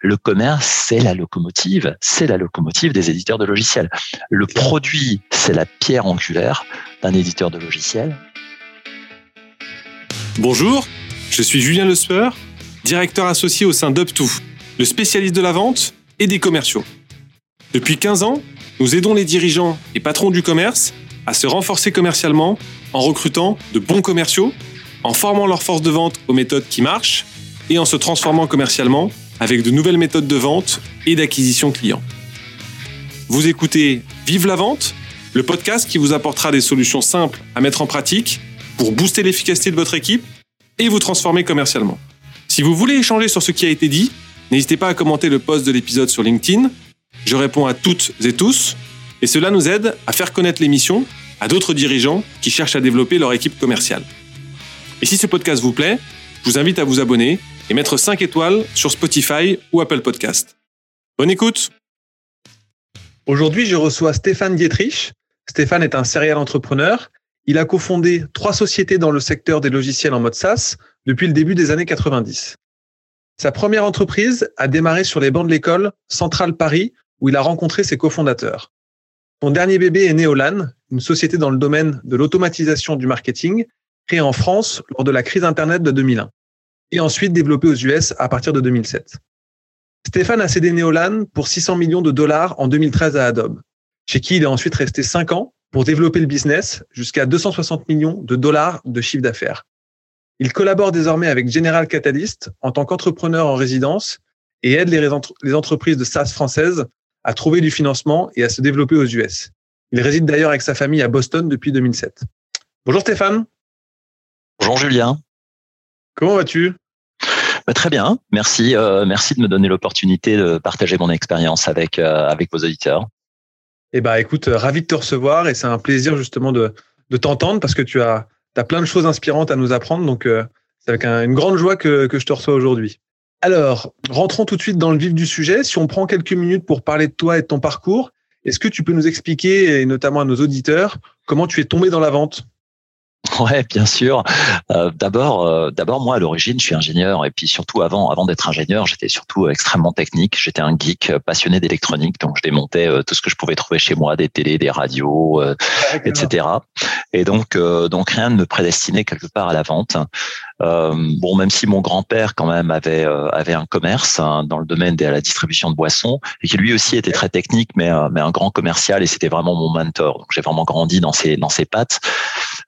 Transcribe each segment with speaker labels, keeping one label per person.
Speaker 1: Le commerce, c'est la locomotive, c'est la locomotive des éditeurs de logiciels. Le produit, c'est la pierre angulaire d'un éditeur de logiciels.
Speaker 2: Bonjour, je suis Julien Lespeur, directeur associé au sein d'UpTo, le spécialiste de la vente et des commerciaux. Depuis 15 ans, nous aidons les dirigeants et patrons du commerce à se renforcer commercialement en recrutant de bons commerciaux, en formant leur force de vente aux méthodes qui marchent et en se transformant commercialement avec de nouvelles méthodes de vente et d'acquisition client. Vous écoutez Vive la vente, le podcast qui vous apportera des solutions simples à mettre en pratique pour booster l'efficacité de votre équipe et vous transformer commercialement. Si vous voulez échanger sur ce qui a été dit, n'hésitez pas à commenter le post de l'épisode sur LinkedIn. Je réponds à toutes et tous et cela nous aide à faire connaître l'émission à d'autres dirigeants qui cherchent à développer leur équipe commerciale. Et si ce podcast vous plaît, je vous invite à vous abonner et mettre 5 étoiles sur Spotify ou Apple Podcast. Bonne écoute
Speaker 3: Aujourd'hui, je reçois Stéphane Dietrich. Stéphane est un serial entrepreneur. Il a cofondé trois sociétés dans le secteur des logiciels en mode SaaS depuis le début des années 90. Sa première entreprise a démarré sur les bancs de l'école Centrale Paris où il a rencontré ses cofondateurs. Son dernier bébé est Neolan, une société dans le domaine de l'automatisation du marketing, créée en France lors de la crise Internet de 2001, et ensuite développée aux US à partir de 2007. Stéphane a cédé Neolan pour 600 millions de dollars en 2013 à Adobe, chez qui il est ensuite resté 5 ans pour développer le business jusqu'à 260 millions de dollars de chiffre d'affaires. Il collabore désormais avec General Catalyst en tant qu'entrepreneur en résidence et aide les, entreprises de SaaS françaises à trouver du financement et à se développer aux US. Il réside d'ailleurs avec sa famille à Boston depuis 2007. Bonjour Stéphane.
Speaker 1: Bonjour Julien.
Speaker 3: Comment vas-tu?
Speaker 1: Bah, Très bien, merci. Euh, merci de me donner l'opportunité de partager mon expérience avec, euh, avec vos auditeurs.
Speaker 3: Eh ben, écoute, euh, ravi de te recevoir et c'est un plaisir justement de, de t'entendre parce que tu as, as plein de choses inspirantes à nous apprendre. Donc, c'est avec une grande joie que, que je te reçois aujourd'hui. Alors, rentrons tout de suite dans le vif du sujet. Si on prend quelques minutes pour parler de toi et de ton parcours, est-ce que tu peux nous expliquer, et notamment à nos auditeurs, comment tu es tombé dans la vente?
Speaker 1: Ouais, bien sûr. Euh, d'abord, euh, d'abord moi à l'origine, je suis ingénieur et puis surtout avant, avant d'être ingénieur, j'étais surtout extrêmement technique. J'étais un geek passionné d'électronique, donc je démontais euh, tout ce que je pouvais trouver chez moi, des télés, des radios, etc. Et donc, donc rien ne me prédestinait quelque part à la vente. bon, même si mon grand-père quand même avait avait un commerce hein, dans le domaine de la distribution de boissons et qui lui aussi était très technique, mais mais un grand commercial et c'était vraiment mon mentor. Donc j'ai vraiment grandi dans ses dans ses pattes.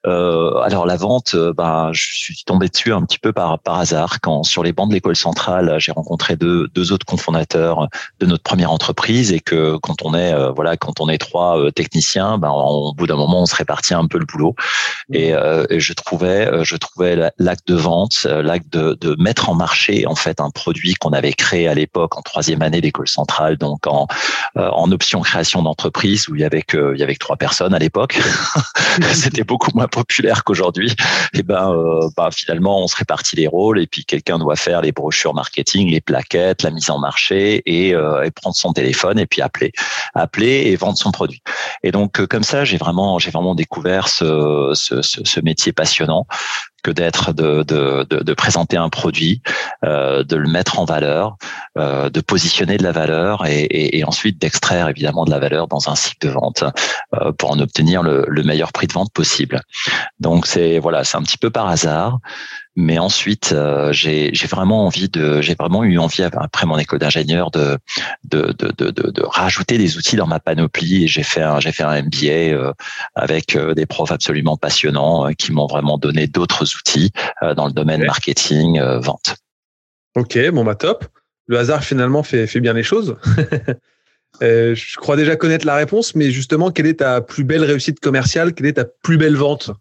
Speaker 1: Euh, alors la vente, euh, ben, je suis tombé dessus un petit peu par, par hasard quand sur les bancs de l'école centrale, j'ai rencontré deux, deux autres cofondateurs de notre première entreprise et que quand on est euh, voilà quand on est trois techniciens, ben, au bout d'un moment on se répartit un peu le boulot et, et je trouvais je trouvais l'acte de vente, l'acte de, de mettre en marché en fait un produit qu'on avait créé à l'époque en troisième année d'école centrale, donc en en option création d'entreprise où il y avait que il y avait que trois personnes à l'époque. C'était beaucoup moins populaire qu'aujourd'hui, et eh ben, euh, bah, finalement, on se répartit les rôles et puis quelqu'un doit faire les brochures marketing, les plaquettes, la mise en marché et, euh, prendre son téléphone et puis appeler, appeler et vendre son produit. Et donc euh, comme ça, j'ai vraiment, j'ai vraiment découvert ce métier passionnant que d'être de, de, de, présenter un produit, euh, de le mettre en valeur, euh, de positionner de la valeur et ensuite d'extraire évidemment de la valeur dans un cycle de vente euh, pour en obtenir le, le, meilleur prix de vente possible. Donc c'est voilà, c'est un petit peu par hasard. Mais ensuite, euh, j'ai vraiment envie de, j'ai vraiment eu envie après mon école d'ingénieur de de, de, de, de, rajouter des outils dans ma panoplie. Et j'ai fait un, j'ai fait un MBA euh, avec euh, des profs absolument passionnants qui m'ont vraiment donné d'autres outils dans le domaine marketing, vente.
Speaker 3: Ok, bon bah top. Le hasard finalement fait fait bien les choses. je crois déjà connaître la réponse, mais justement, quelle est ta plus belle réussite commerciale? Quelle est ta plus belle vente?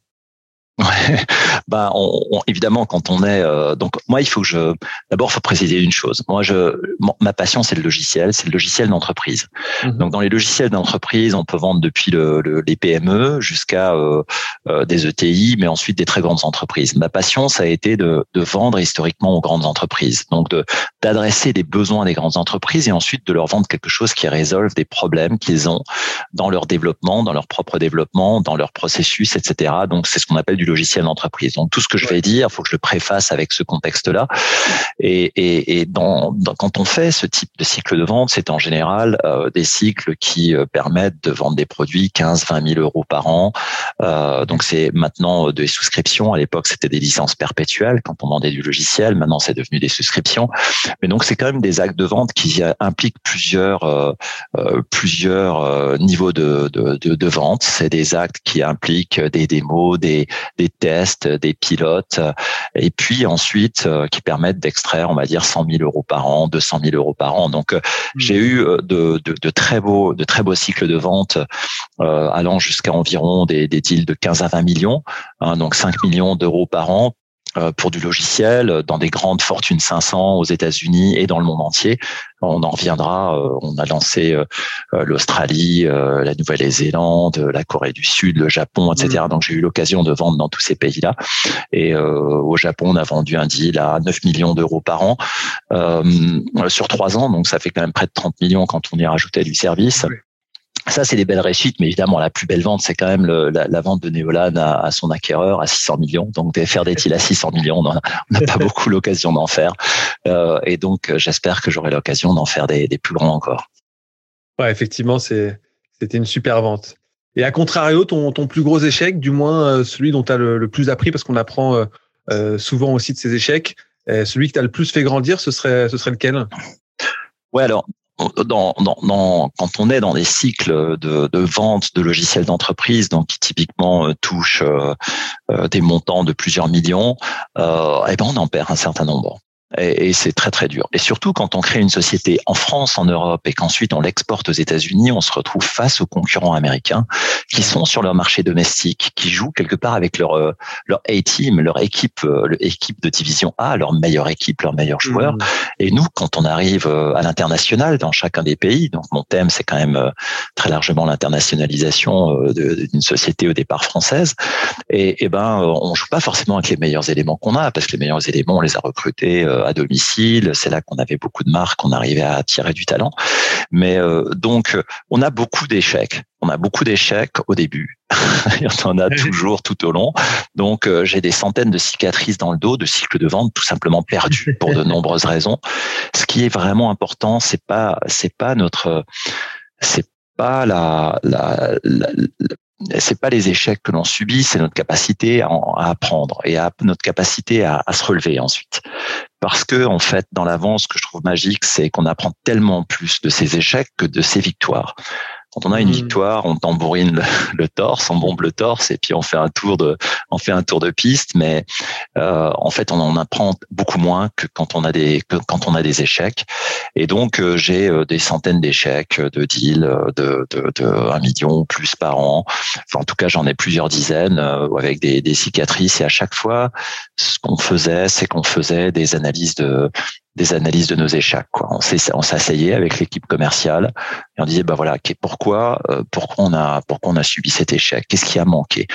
Speaker 1: Ouais, bah on, évidemment quand on est euh, donc moi il faut que je d'abord faut préciser une chose. Moi je ma passion c'est le logiciel, c'est le logiciel d'entreprise. Mhm. Donc dans les logiciels d'entreprise, on peut vendre depuis le, les PME jusqu'à euh, euh, des ETI, mais ensuite des très grandes entreprises. Ma passion ça a été de, de vendre historiquement aux grandes entreprises, donc de d'adresser les besoins des grandes entreprises et ensuite de leur vendre quelque chose qui résolve des problèmes qu'ils ont dans leur développement, dans leur propre développement, dans leur processus, etc. Donc c'est ce qu'on appelle du logiciel d'entreprise. Donc tout ce que je vais dire, faut que je le préface avec ce contexte-là. Et, et, et dans, quand on fait ce type de cycle de vente, c'est en général euh, des cycles qui euh, permettent de vendre des produits 15, 20 000 euros par an. Euh, donc c'est maintenant des souscriptions. À l'époque, c'était des licences perpétuelles quand on vendait du logiciel. Maintenant, c'est devenu des souscriptions. Mais donc c'est quand même des actes de vente qui impliquent plusieurs euh, plusieurs niveaux de, de, de, de vente. C'est des actes qui impliquent des démos, des, des tests, des pilotes, et puis ensuite qui permettent d'extraire, on va dire, 100 000 euros par an, 200 000 euros par an. Donc hmm. j'ai eu de, de, de, très beaux de très beaux cycles de vente allant jusqu'à environ des, des deals de 15 à 20 millions, hein, donc 5 millions d'euros par an euh, pour du logiciel dans des grandes fortunes 500 aux États-Unis et dans le monde entier. On en reviendra. Euh, on a lancé euh, l'Australie, la Nouvelle-Zélande, la Corée du Sud, le Japon, etc. Mm. Donc j'ai eu l'occasion de vendre dans tous ces pays-là. Et au Japon, on a vendu un deal à 9 millions d'euros par an sur trois ans. Donc ça fait quand même près de 30 millions quand on y rajoutait du service. Ça, c'est des belles réussites, mais évidemment, la plus belle vente, c'est quand même la, vente de Neolan à, son acquéreur à 600 millions. Donc, faire des deals à 600 millions, on n'a pas beaucoup l'occasion d'en faire. Euh, et donc, j'espère que j'aurai l'occasion d'en faire des, plus grands encore.
Speaker 3: Ouais, effectivement, c'était une super vente. Et à contrario, ton, plus gros échec, du moins euh, celui dont tu as le, plus appris, parce qu'on apprend euh, souvent aussi de ces échecs, celui qui t'a le plus fait grandir, ce serait, ce serait lequel?
Speaker 1: Ouais, alors quand on est dans des cycles de, de vente de logiciels d'entreprise, donc qui typiquement euh, touchent euh, euh, des montants de plusieurs millions, euh, eh ben on en perd un certain nombre et, et c'est très très dur. Et surtout quand on crée une société en France, en Europe et qu'ensuite on l'exporte aux États-Unis, on se retrouve face aux concurrents américains qui sont sur leur marché domestique, qui jouent quelque part avec leur euh, leur A-team, leur équipe, euh, l'équipe de division A, leur meilleure équipe, leurs meilleurs joueurs. Mmh. Et nous, quand on arrive euh, à l'international dans chacun des pays, donc mon thème c'est quand même très largement l'internationalisation d'une société au départ française. Et, et ben on joue pas forcément avec les meilleurs éléments qu'on a parce que les meilleurs éléments on les a recrutés à domicile. C'est là qu'on avait beaucoup de marques, on arrivait à attirer du talent. Mais euh, donc, on a beaucoup d'échecs. On a beaucoup d'échecs au début. Il y en a toujours tout au long. Donc, euh, j'ai des centaines de cicatrices dans le dos, de cycles de vente tout simplement perdus pour de nombreuses raisons. Ce qui est vraiment important, c'est pas, c'est pas notre, c'est pas la, la, la, c'est pas les échecs que l'on subit, c'est notre capacité à, apprendre et à notre capacité à, à, se relever ensuite. Parce que en fait dans l'avance ce que je trouve magique c'est qu'on apprend tellement plus de ses échecs que de ses victoires quand on a une hmm. victoire, on tambourine le, torse, on bombe le torse et puis on fait un tour de, on fait un tour de piste. Mais euh, en fait, on en apprend beaucoup moins que quand on a des, quand on a des échecs. Et donc, euh, j'ai euh, des centaines d'échecs de deals de, de, de 1 million plus par an. Enfin, en tout cas, j'en ai plusieurs dizaines avec des, des cicatrices. Et à chaque fois, ce qu'on faisait, c'est qu'on faisait des analyses de des analyses de nos échecs. Quoi. On s'asseyait avec l'équipe commerciale et on disait bah voilà pourquoi euh, pourquoi on a pourquoi on a subi cet échec? Qu'est-ce qui a manqué?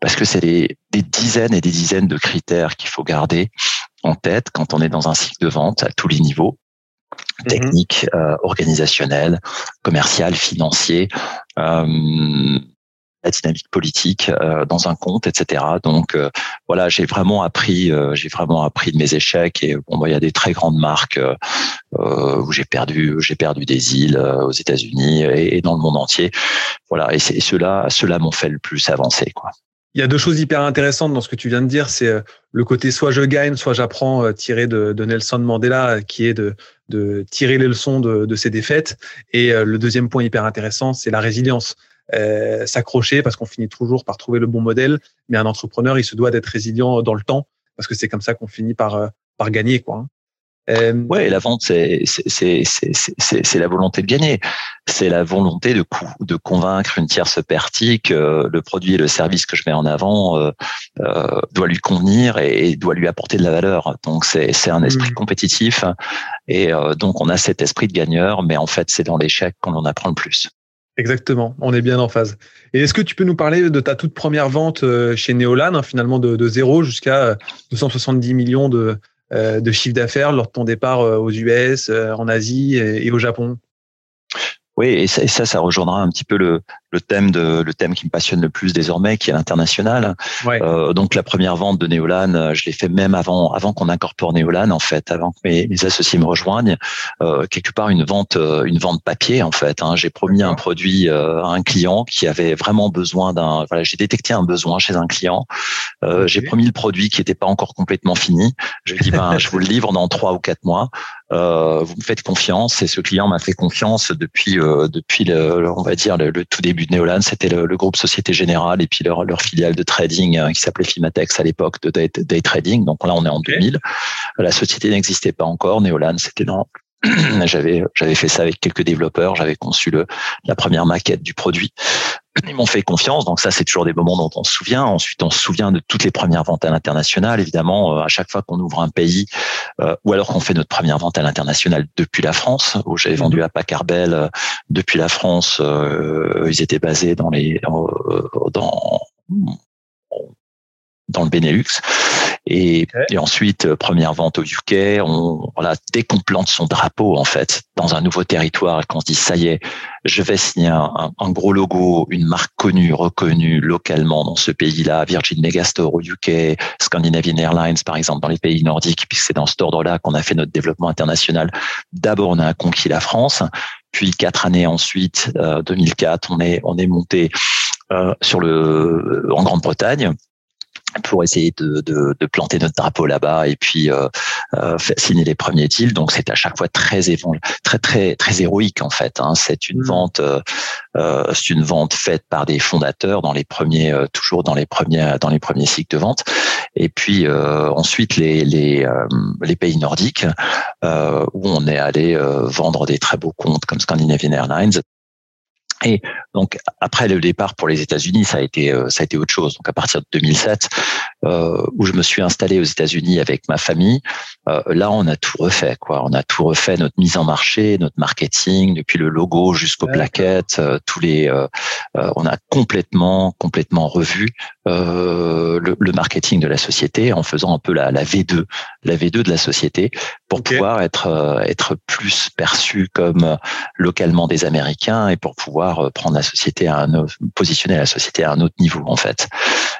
Speaker 1: Parce que c'est des, des, dizaines et des dizaines de critères qu'il faut garder en tête quand on est dans un cycle de vente à tous les niveaux mhm. technique, euh, organisationnel, commercial, financier. Euh, la dynamique politique euh, dans un compte, etc. Donc euh, voilà, j'ai vraiment appris, euh, j'ai vraiment appris de mes échecs et bon, bah, il y a des très grandes marques où j'ai perdu, j'ai perdu des îles aux États-Unis et, dans le monde entier. Voilà, et, c'est ceux-là, ceux-là m'ont fait le plus avancer, quoi.
Speaker 3: Il y a deux choses hyper intéressantes dans ce que tu viens de dire. C'est le côté soit je gagne, soit j'apprends tiré de, Nelson Mandela, qui est de, tirer les leçons de ses défaites. Et le deuxième point hyper intéressant, c'est la résilience. Euh, s'accrocher parce qu'on finit toujours par trouver le bon modèle. Mais un entrepreneur, il se doit d'être résilient dans le temps parce que c'est comme ça qu'on finit par euh, par gagner quoi. Hein.
Speaker 1: Euh, ouais, la vente, c'est c'est la volonté de gagner. C'est la volonté de de convaincre une tierce partie que le produit et le service que je mets en avant euh, euh, doit lui convenir et, doit lui apporter de la valeur. Donc c'est c'est un esprit mmh. compétitif et euh, donc on a cet esprit de gagneur, mais en fait c'est dans l'échec qu'on en apprend le plus.
Speaker 3: Exactement, on est bien en phase. Et est-ce que tu peux nous parler de ta toute première vente euh, chez Neolan, hein, finalement de, zéro jusqu'à 270 euh, millions de, euh, de chiffre d'affaires lors de ton départ aux US, en Asie et, au Japon?
Speaker 1: Oui, et ça, ça, rejoindra un petit peu le, le thème de le thème qui me passionne le plus désormais, qui est l'international. Euh, donc la première vente de Neolan, euh, je l'ai fait même avant avant qu'on incorpore Neolan en fait, avant que mes, mes associés me rejoignent. Euh, quelque part une vente une vente papier en fait. Hein. J'ai promis un produit à un client qui avait vraiment besoin d'un. Voilà, j'ai détecté un besoin chez un client. Euh, J'ai promis le produit qui n'était pas encore complètement fini. Je lui ai dit ben je vous le livre dans trois ou quatre mois. Vous me faites confiance et ce client m'a fait confiance depuis depuis le, on va dire le, tout début de Neolan. C'était le, le, groupe Société Générale et puis leur, leur filiale de trading euh, qui s'appelait Fimatex à l'époque de day, day, trading. Donc là, on est en 2000. La société n'existait pas encore. Neolan, c'était dans j'avais j'avais fait ça avec quelques développeurs, j'avais conçu le, la première maquette du produit. Ils m'ont fait confiance, donc ça c'est toujours des moments dont on se souvient. Ensuite, on se souvient de toutes les premières ventes à l'international. Évidemment, euh, à chaque fois qu'on ouvre un pays, euh, ou alors qu'on fait notre première vente à l'international depuis la France, où j'avais vendu à Pacarbel euh, depuis la France. ils étaient basés dans les dans dans le Benelux. Et, et, ensuite, euh, première vente au UK, on, voilà, dès qu'on plante son drapeau, en fait, dans un nouveau territoire et qu'on se dit, ça y est, je vais signer un, un, gros logo, une marque connue, reconnue localement dans ce pays-là, Virgin Megastore au UK, Scandinavian Airlines, par exemple, dans les pays nordiques, puisque c'est dans cet ordre-là qu'on a fait notre développement international. D'abord, on a conquis la France, puis quatre années ensuite, euh, 2004, on est, on est monté euh, sur le, en Grande-Bretagne pour essayer de, de, de, planter notre drapeau là-bas et puis euh, euh, signer les premiers deals. Donc c'est à chaque fois très très très très héroïque en fait. Hein. C'est une mmh. vente, euh, euh, c'est une vente faite par des fondateurs dans les premiers, euh, toujours dans les premiers dans les premiers cycles de vente. Et puis euh, ensuite les les, les pays nordiques où on est allé vendre des très beaux comptes comme Scandinavian Airlines et donc après le départ pour les États-Unis, ça a été euh, ça a été autre chose. Donc à partir de 2007, euh, où je me suis installé aux États-Unis avec ma famille, euh, là on a tout refait quoi. On a tout refait notre mise en marché, notre marketing, depuis le logo jusqu'aux plaquettes, euh, tous les. Euh, on a complètement complètement revu le, le, marketing de la société en faisant un peu la, la V2, la V2 de la société pour pouvoir être être plus perçu comme localement des Américains et pour pouvoir euh, prendre la société à un positionner la société à un autre niveau en fait.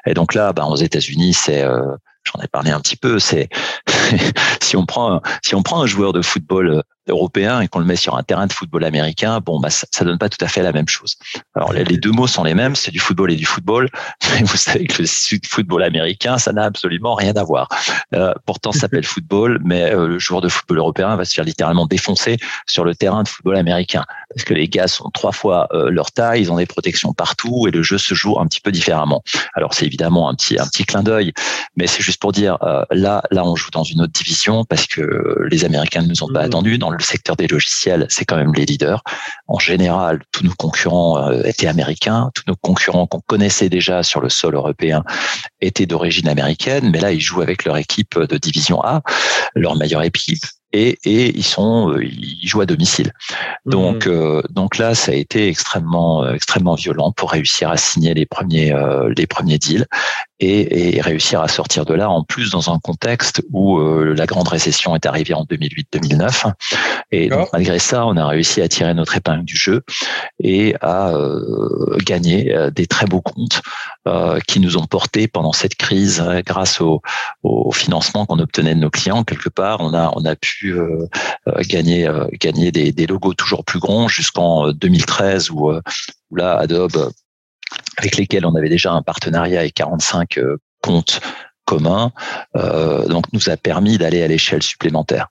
Speaker 1: Et donc là, ben, aux États-Unis, c'est euh, j'en ai parlé un petit peu, c'est si on prend si on prend un joueur de football euh, européen et qu'on le met sur un terrain de football américain, bon, bah, ça, ça donne pas tout à fait la même chose. Alors, les, deux mots sont les mêmes, c'est du football et du football, mais vous savez que le football américain, ça n'a absolument rien à voir. Euh, pourtant, ça s'appelle football, mais euh, le joueur de football européen va se faire littéralement défoncer sur le terrain de football américain, parce que les gars sont trois fois euh, leur taille, ils ont des protections partout et le jeu se joue un petit peu différemment. Alors, c'est évidemment un petit un petit clin d'œil, mais c'est juste pour dire euh, là là on joue dans une autre division parce que les Américains ne nous ont pas mmh. attendus dans le secteur des logiciels, c'est quand même les leaders. En général, tous nos concurrents euh, étaient américains, tous nos concurrents qu'on connaissait déjà sur le sol européen étaient d'origine américaine, mais là, ils jouent avec leur équipe de division A, leur meilleure équipe, et, et ils sont euh, ils jouent à domicile. Donc mmh. euh, donc là ça a été extrêmement extrêmement violent pour réussir à signer les premiers les premiers deals et, et, réussir à sortir de là en plus dans un contexte où euh, la grande récession est arrivée en 2008-2009 et donc, malgré ça on a réussi à tirer notre épingle du jeu et à euh, gagner euh, des très beaux comptes euh, qui nous ont portés pendant cette crise grâce au, au financement qu'on obtenait de nos clients quelque part on a on a pu gagner gagner des, des, logos toujours plus grands jusqu'en 2013 où, où là Adobe avec lesquels on avait déjà un partenariat et 45 euh, comptes communs, euh, donc nous a permis d'aller à l'échelle supplémentaire,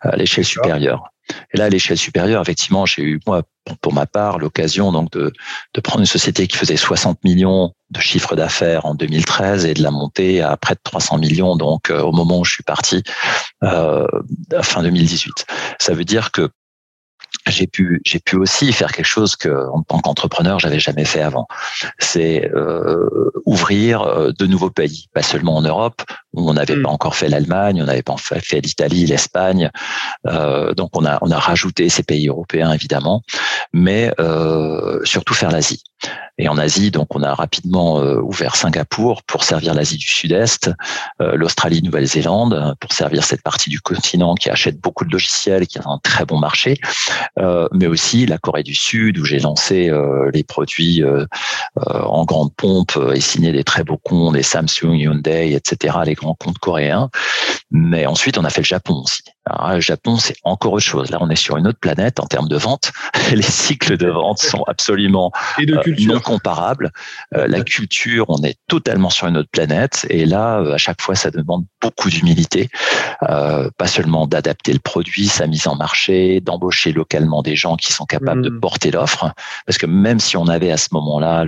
Speaker 1: à l'échelle supérieure. Et là, à l'échelle supérieure, effectivement, j'ai eu moi, pour ma part, l'occasion donc de, prendre une société qui faisait 60 millions de chiffre d'affaires en 2013 et de la monter à près de 300 millions, donc euh, au moment où je suis parti, euh, fin 2018. Ça veut dire que j'ai pu j'ai pu aussi faire quelque chose que en tant qu'entrepreneur j'avais jamais fait avant c'est euh, ouvrir de nouveaux pays pas seulement en Europe on n'avait mm. pas encore fait l'Allemagne on n'avait pas fait l'Italie l'Espagne euh, donc on a on a rajouté ces pays européens évidemment mais euh, surtout faire l'Asie Et en Asie, donc on a rapidement ouvert Singapour pour servir l'Asie du Sud-Est, l'Australie, Nouvelle-Zélande pour servir cette partie du continent qui achète beaucoup de logiciels, qui a un très bon marché, mais aussi la Corée du Sud où j'ai lancé les produits en grande pompe et signé des très beaux comptes, des Samsung, Hyundai, etc., les grands comptes coréens. Mais ensuite, on a fait le Japon aussi. Alors, le Japon, c'est encore autre chose. Là, on est sur une autre planète en termes de vente. Les cycles de vente sont absolument euh, non comparables. Euh, la culture, on est totalement sur une autre planète. Et là, euh, à chaque fois, ça demande beaucoup d'humilité. pas seulement d'adapter le produit, sa mise en marché, d'embaucher localement des gens qui sont capables de mmh. porter l'offre. Parce que même si on avait à ce moment-là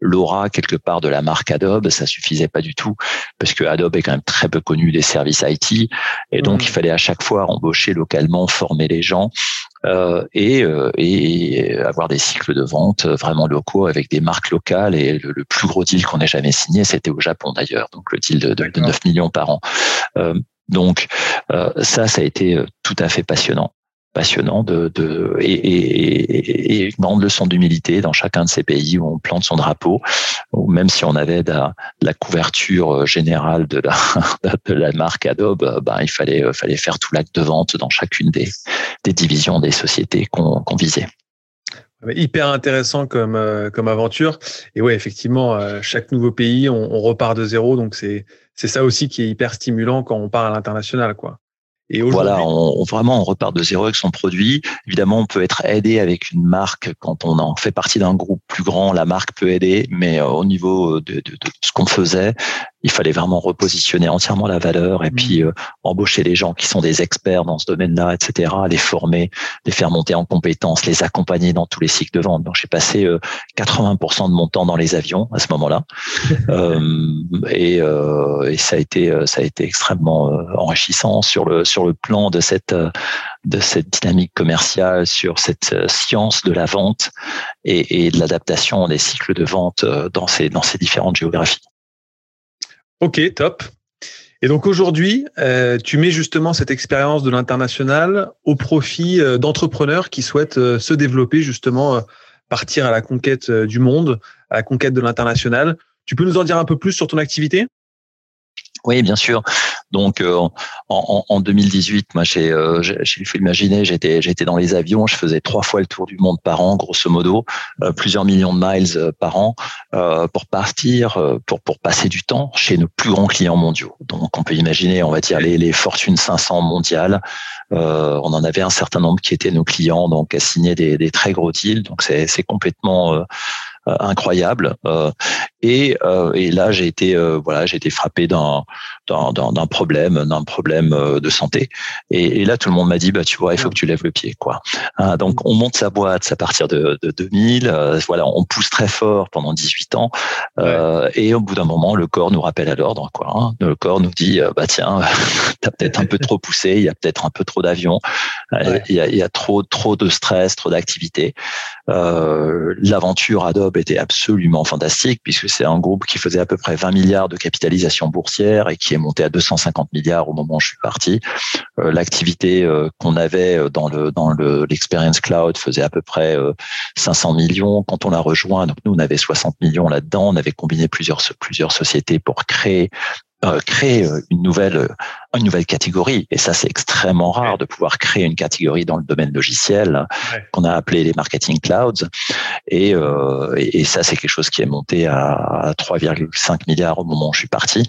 Speaker 1: l'aura quelque part de la marque Adobe, ça suffisait pas du tout parce que Adobe est quand même très peu connu des services IT. Et donc, mmh. il fallait à chaque fois embaucher localement, former les gens euh, et, euh, et, avoir des cycles de vente vraiment locaux avec des marques locales. Et le, plus gros deal qu'on ait jamais signé, c'était au Japon d'ailleurs, donc le deal de, de, 9 millions par an. Euh, donc ça, ça a été tout à fait passionnant passionnant de, de et, et, et, une grande leçon d'humilité dans chacun de ces pays où on plante son drapeau, ou même si on avait de la, couverture générale de la, marque Adobe, ben, il fallait, fallait faire tout l'acte de vente dans chacune des, des divisions des sociétés qu'on visait.
Speaker 3: Hyper intéressant comme euh, comme aventure et ouais effectivement euh, chaque nouveau pays on, on repart de zéro donc c'est c'est ça aussi qui est hyper stimulant quand on part à l'international quoi.
Speaker 1: Et voilà, on, vraiment on repart de zéro avec son produit. Évidemment, on peut être aidé avec une marque quand on en fait partie d'un groupe plus grand. La marque peut aider, mais euh, au niveau de, de, de ce qu'on faisait, il fallait vraiment repositionner entièrement la valeur et mmh. puis euh, embaucher les gens qui sont des experts dans ce domaine-là, etc., les former, les faire monter en compétences, les accompagner dans tous les cycles de vente. Donc j'ai passé 80% euh, de mon temps dans les avions à ce moment-là, euh, et, et, ça a été ça a été extrêmement enrichissant sur le sur le plan de cette de cette dynamique commerciale, sur cette science de la vente et, et de l'adaptation des cycles de vente dans ces dans ces différentes géographies.
Speaker 3: Ok, top. Et donc aujourd'hui, euh, tu mets justement cette expérience de l'international au profit euh, d'entrepreneurs qui souhaitent euh, se développer justement, partir à la conquête du monde, à la conquête de l'international. Tu peux nous en dire un peu plus sur ton activité?
Speaker 1: Oui, bien sûr. Donc euh, en, en, 2018, moi j'ai euh, j'ai imaginer, j'étais j'étais dans les avions, je faisais trois fois le tour du monde par an, grosso modo, euh, plusieurs millions de miles par an pour partir, pour pour passer du temps chez nos plus grands clients mondiaux. Donc on peut imaginer, on va dire les les Fortune 500 mondiales. on en avait un certain nombre qui étaient nos clients, donc à signer des, des très gros deals. Donc c'est c'est complètement incroyable. Et, euh, et là, j'ai été voilà, j'ai été frappé d'un d'un problème, d'un problème de santé. Et, et, là, tout le monde m'a dit, bah tu vois, il faut que tu lèves le pied, quoi. Hein, donc, on monte sa boîte à partir de, de 2000. voilà, on pousse très fort pendant 18 ans. et au bout d'un moment, le corps nous rappelle à l'ordre, quoi. Hein. Le corps nous dit, bah tiens, t'as peut-être un peu trop poussé, il y a peut-être un peu trop d'avions, il, y a, il y a trop trop de stress, trop d'activité. L'aventure Adobe était absolument fantastique puisque c'est un groupe qui faisait à peu près 20 milliards de capitalisation boursière et qui est monté à 250 milliards au moment où je suis parti. Euh, l'activité euh, qu'on avait dans le dans le l'experience cloud faisait à peu près 500 euh, millions. Quand on l'a rejoint, donc nous on avait 60 millions là-dedans. On avait combiné plusieurs plusieurs sociétés pour créer euh, créer euh, une nouvelle euh, une nouvelle catégorie. Et ça c'est extrêmement rare de pouvoir créer une catégorie dans le domaine logiciel qu'on a appelé les marketing clouds. Et, et, ça c'est quelque chose qui est monté à 3,5 milliards au moment où je suis parti.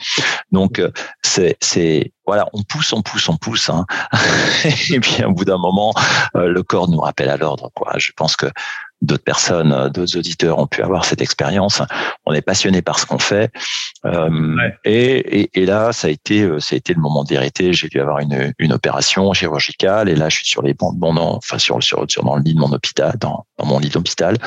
Speaker 1: Donc c'est c'est voilà on pousse on pousse on pousse hein. et puis au bout d'un moment le corps nous rappelle à l'ordre quoi. Je pense que d'autres personnes, euh, d'autres auditeurs ont pu avoir cette expérience. On est passionné par ce qu'on fait. Euh, et, et, et, là, ça a été, euh, ça a été le moment de vérité. J'ai dû avoir une, une opération chirurgicale et là, je suis sur les bancs, bon, enfin sur, sur, sur dans le lit de mon hôpital, dans, dans mon lit d'hôpital,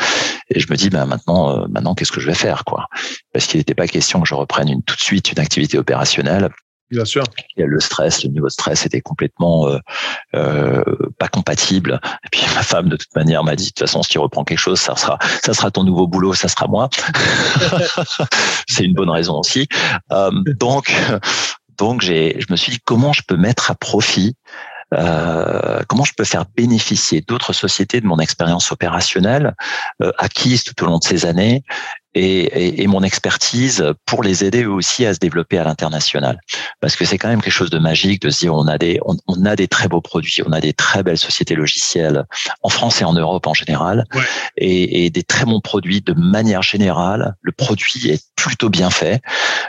Speaker 1: et je me dis, ben maintenant, euh, maintenant, qu'est-ce que je vais faire, quoi? Parce qu'il n'était pas question que je reprenne une, tout de suite une activité opérationnelle.
Speaker 3: Bien sûr.
Speaker 1: Le stress, le niveau de stress était complètement euh, euh, pas compatible. Et puis ma femme, de toute manière, m'a dit de toute façon, si tu reprends quelque chose, ça sera, ça sera ton nouveau boulot, ça sera moi. C'est une bonne raison aussi. Euh, donc, donc j'ai, je me suis dit comment je peux mettre à profit comment je peux faire bénéficier d'autres sociétés de mon expérience opérationnelle acquise tout au long de ces années et, et, mon expertise pour les aider eux aussi à se développer à l'international. Parce que c'est quand même quelque chose de magique de se dire on a des on, on, a des très beaux produits, on a des très belles sociétés logicielles en France et en Europe en général, ouais. et, et, des très bons produits de manière générale. Le produit est plutôt bien fait.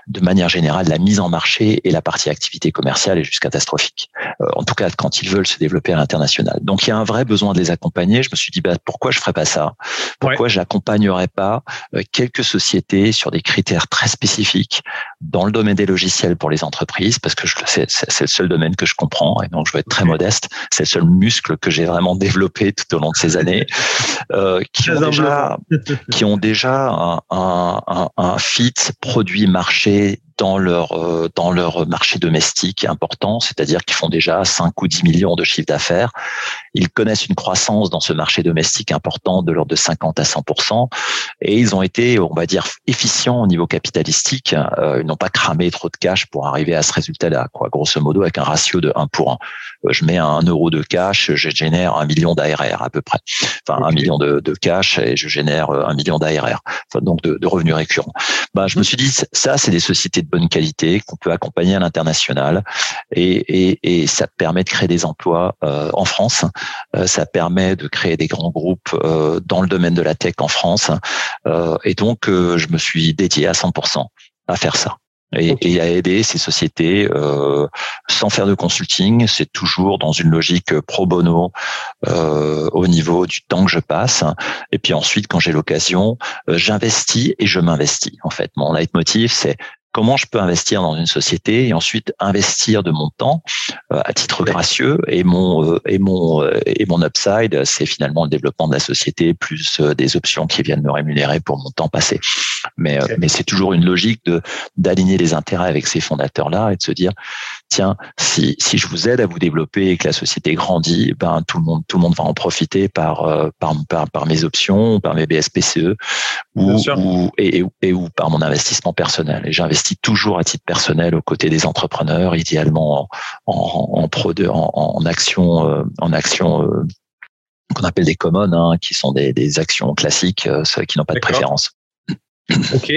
Speaker 1: De manière générale, la mise en marché et la partie activité commerciale est juste catastrophique. Euh, en tout cas, quand ils veulent se développer à l'international. Donc il y a un vrai besoin de les accompagner. Je me suis dit bah, pourquoi je ferais pas ça? Pourquoi ouais. je n'accompagnerais pas euh, quelques sociétés sur des critères très spécifiques dans le domaine des logiciels pour les entreprises, parce que c'est, le seul domaine que je comprends, et donc je vais être très modeste. C'est le seul muscle que j'ai vraiment développé tout au long de ces années, euh, qui, ont déjà, qui ont déjà un, un fit produit marché dans leur euh, dans leur marché domestique important, c'est-à-dire qu'ils font déjà 5 ou 10 millions de chiffre d'affaires. Ils connaissent une croissance dans ce marché domestique important de l'ordre de 50 à 100% et ils ont été, on va dire, efficients au niveau capitalistique. Euh, ils n'ont pas cramé trop de cash pour arriver à ce résultat-là, quoi. Grosso modo, avec un ratio de 1 pour 1. Euh, je mets un euro de cash, je génère un million d'ARR à peu près. Enfin, okay. un million de, de, cash et je génère un million d'ARR, enfin, donc de, de, revenus récurrents. Bah, je me suis dit, ça, c'est des sociétés de bonne qualité qu'on peut accompagner à l'international et, et, et, ça permet de créer des emplois euh, en France. Euh, ça permet de créer des grands groupes euh, dans le domaine de la tech en France. Et donc, je me suis dédié à 100% à faire ça. Et, à aider ces sociétés euh, sans faire de consulting. C'est toujours dans une logique pro bono euh, au niveau du temps que je passe. Et puis ensuite, quand j'ai l'occasion, euh, j'investis et je m'investis. En fait, mon leitmotiv, c'est comment je peux investir dans une société et ensuite investir de mon temps euh, à titre gracieux. Et mon euh, et mon euh, et mon upside c'est finalement le développement de la société plus des options qui viennent me rémunérer pour mon temps passé mais okay. mais c'est toujours une logique de d'aligner les intérêts avec ces fondateurs là et de se dire tiens si si je vous aide à vous développer et que la société grandit ben tout le monde tout le monde va en profiter par par par, par mes options par mes BSPCE ou, ou et, et, ou par mon investissement personnel et j'investis toujours à titre personnel aux côtés des entrepreneurs, idéalement en, en, en pro de, en, en, action, euh, en action euh, qu'on appelle des commons, hein, qui sont des, des actions classiques, euh, qui n'ont pas de préférence.
Speaker 3: Ok.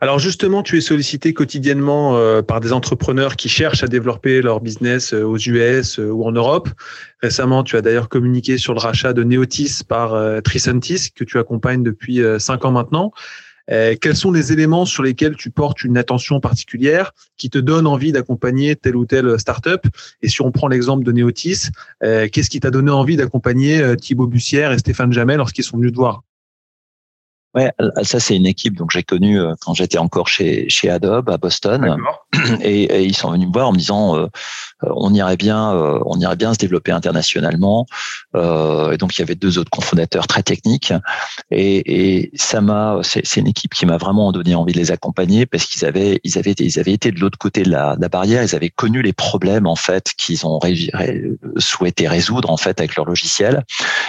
Speaker 3: Alors justement, tu es sollicité quotidiennement euh, par des entrepreneurs qui cherchent à développer leur business euh, aux US euh, ou en Europe. Récemment, tu as d'ailleurs communiqué sur le rachat de Neotis par Tricentis, que tu accompagnes depuis cinq ans maintenant. Quels sont les éléments sur lesquels tu portes une attention particulière qui te donne envie d'accompagner telle ou telle startup? Et si on prend l'exemple de Neotis, qu'est-ce qui t'a donné envie d'accompagner Thibaut Bussière et Stéphane Jamel lorsqu'ils sont venus te voir?
Speaker 1: Ouais, ça c'est une équipe donc j'ai connue quand j'étais encore chez chez Adobe à Boston. Et, et, ils sont venus me voir en me disant euh, on irait bien euh, on irait bien se développer internationalement. Euh, et donc il y avait deux autres cofondateurs très techniques. Et, et ça m'a c'est une équipe qui m'a vraiment donné envie de les accompagner parce qu'ils avaient ils avaient ils avaient été de l'autre côté de la, de la, barrière. Ils avaient connu les problèmes en fait qu'ils ont ré, ré, souhaité résoudre en fait avec leur logiciel.